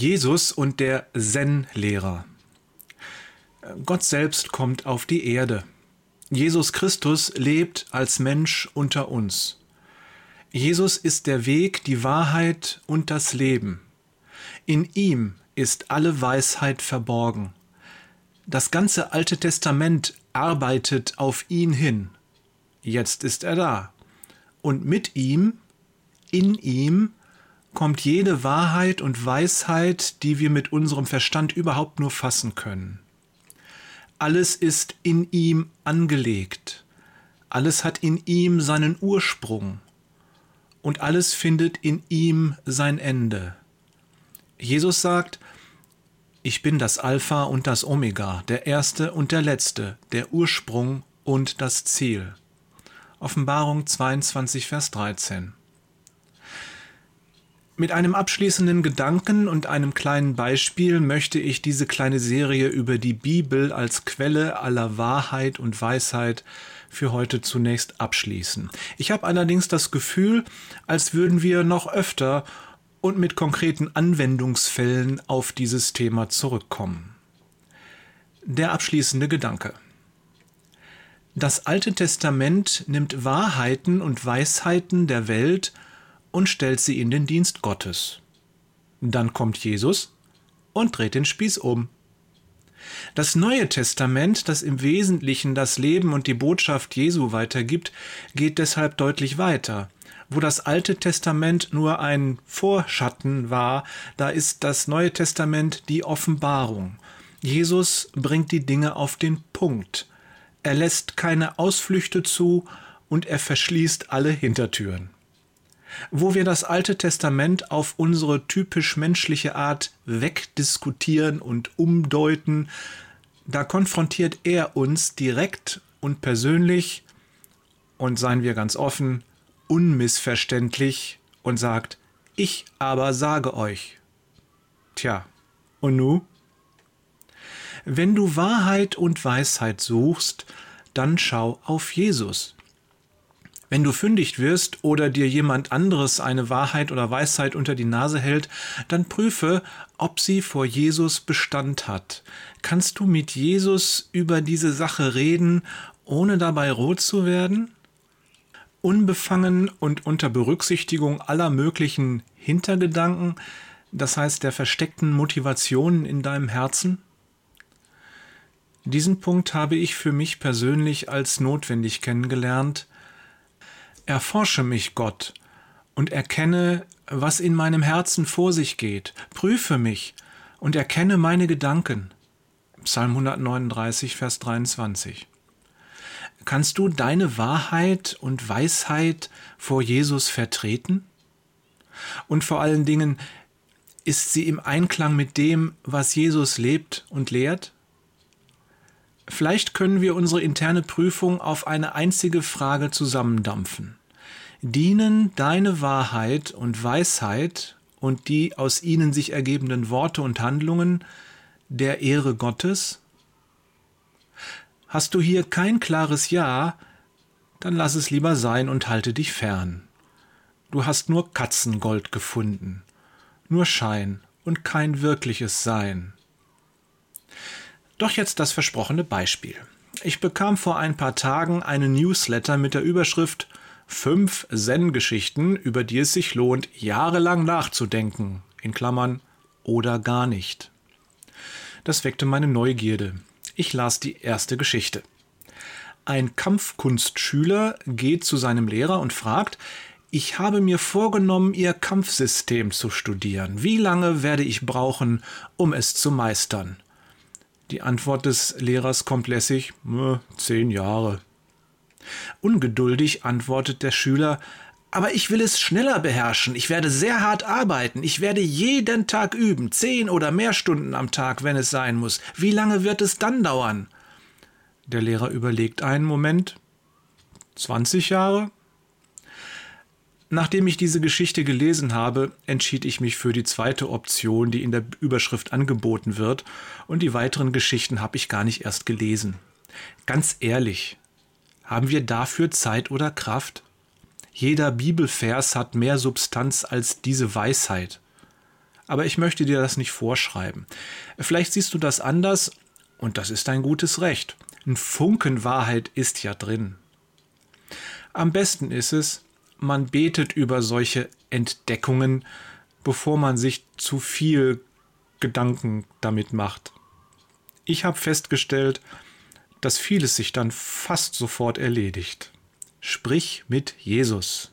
Jesus und der Zen-Lehrer. Gott selbst kommt auf die Erde. Jesus Christus lebt als Mensch unter uns. Jesus ist der Weg, die Wahrheit und das Leben. In ihm ist alle Weisheit verborgen. Das ganze Alte Testament arbeitet auf ihn hin. Jetzt ist er da. Und mit ihm, in ihm, kommt jede Wahrheit und Weisheit, die wir mit unserem Verstand überhaupt nur fassen können. Alles ist in ihm angelegt, alles hat in ihm seinen Ursprung und alles findet in ihm sein Ende. Jesus sagt, ich bin das Alpha und das Omega, der Erste und der Letzte, der Ursprung und das Ziel. Offenbarung 22, Vers 13. Mit einem abschließenden Gedanken und einem kleinen Beispiel möchte ich diese kleine Serie über die Bibel als Quelle aller Wahrheit und Weisheit für heute zunächst abschließen. Ich habe allerdings das Gefühl, als würden wir noch öfter und mit konkreten Anwendungsfällen auf dieses Thema zurückkommen. Der abschließende Gedanke. Das Alte Testament nimmt Wahrheiten und Weisheiten der Welt und stellt sie in den Dienst Gottes. Dann kommt Jesus und dreht den Spieß um. Das Neue Testament, das im Wesentlichen das Leben und die Botschaft Jesu weitergibt, geht deshalb deutlich weiter. Wo das Alte Testament nur ein Vorschatten war, da ist das Neue Testament die Offenbarung. Jesus bringt die Dinge auf den Punkt. Er lässt keine Ausflüchte zu und er verschließt alle Hintertüren wo wir das Alte Testament auf unsere typisch menschliche Art wegdiskutieren und umdeuten, da konfrontiert er uns direkt und persönlich und seien wir ganz offen, unmissverständlich und sagt, ich aber sage euch. Tja, und nu? Wenn du Wahrheit und Weisheit suchst, dann schau auf Jesus. Wenn du fündig wirst oder dir jemand anderes eine Wahrheit oder Weisheit unter die Nase hält, dann prüfe, ob sie vor Jesus Bestand hat. Kannst du mit Jesus über diese Sache reden, ohne dabei rot zu werden? Unbefangen und unter Berücksichtigung aller möglichen Hintergedanken, das heißt der versteckten Motivationen in deinem Herzen? Diesen Punkt habe ich für mich persönlich als notwendig kennengelernt, Erforsche mich, Gott, und erkenne, was in meinem Herzen vor sich geht. Prüfe mich und erkenne meine Gedanken. Psalm 139, Vers 23. Kannst du deine Wahrheit und Weisheit vor Jesus vertreten? Und vor allen Dingen, ist sie im Einklang mit dem, was Jesus lebt und lehrt? Vielleicht können wir unsere interne Prüfung auf eine einzige Frage zusammendampfen dienen deine Wahrheit und Weisheit und die aus ihnen sich ergebenden Worte und Handlungen der Ehre Gottes? Hast du hier kein klares Ja, dann lass es lieber sein und halte dich fern. Du hast nur Katzengold gefunden, nur Schein und kein wirkliches Sein. Doch jetzt das versprochene Beispiel. Ich bekam vor ein paar Tagen einen Newsletter mit der Überschrift Fünf Zen-Geschichten, über die es sich lohnt, jahrelang nachzudenken. In Klammern oder gar nicht. Das weckte meine Neugierde. Ich las die erste Geschichte. Ein Kampfkunstschüler geht zu seinem Lehrer und fragt, ich habe mir vorgenommen, Ihr Kampfsystem zu studieren. Wie lange werde ich brauchen, um es zu meistern? Die Antwort des Lehrers kommt lässig, äh, zehn Jahre. Ungeduldig antwortet der Schüler aber ich will es schneller beherrschen. Ich werde sehr hart arbeiten. Ich werde jeden Tag üben. Zehn oder mehr Stunden am Tag, wenn es sein muss. Wie lange wird es dann dauern? Der Lehrer überlegt einen Moment. 20 Jahre? Nachdem ich diese Geschichte gelesen habe, entschied ich mich für die zweite Option, die in der Überschrift angeboten wird, und die weiteren Geschichten habe ich gar nicht erst gelesen. Ganz ehrlich, haben wir dafür Zeit oder Kraft? Jeder Bibelvers hat mehr Substanz als diese Weisheit. Aber ich möchte dir das nicht vorschreiben. Vielleicht siehst du das anders und das ist dein gutes Recht. Ein Funken Wahrheit ist ja drin. Am besten ist es, man betet über solche Entdeckungen, bevor man sich zu viel Gedanken damit macht. Ich habe festgestellt, dass vieles sich dann fast sofort erledigt. Sprich mit Jesus.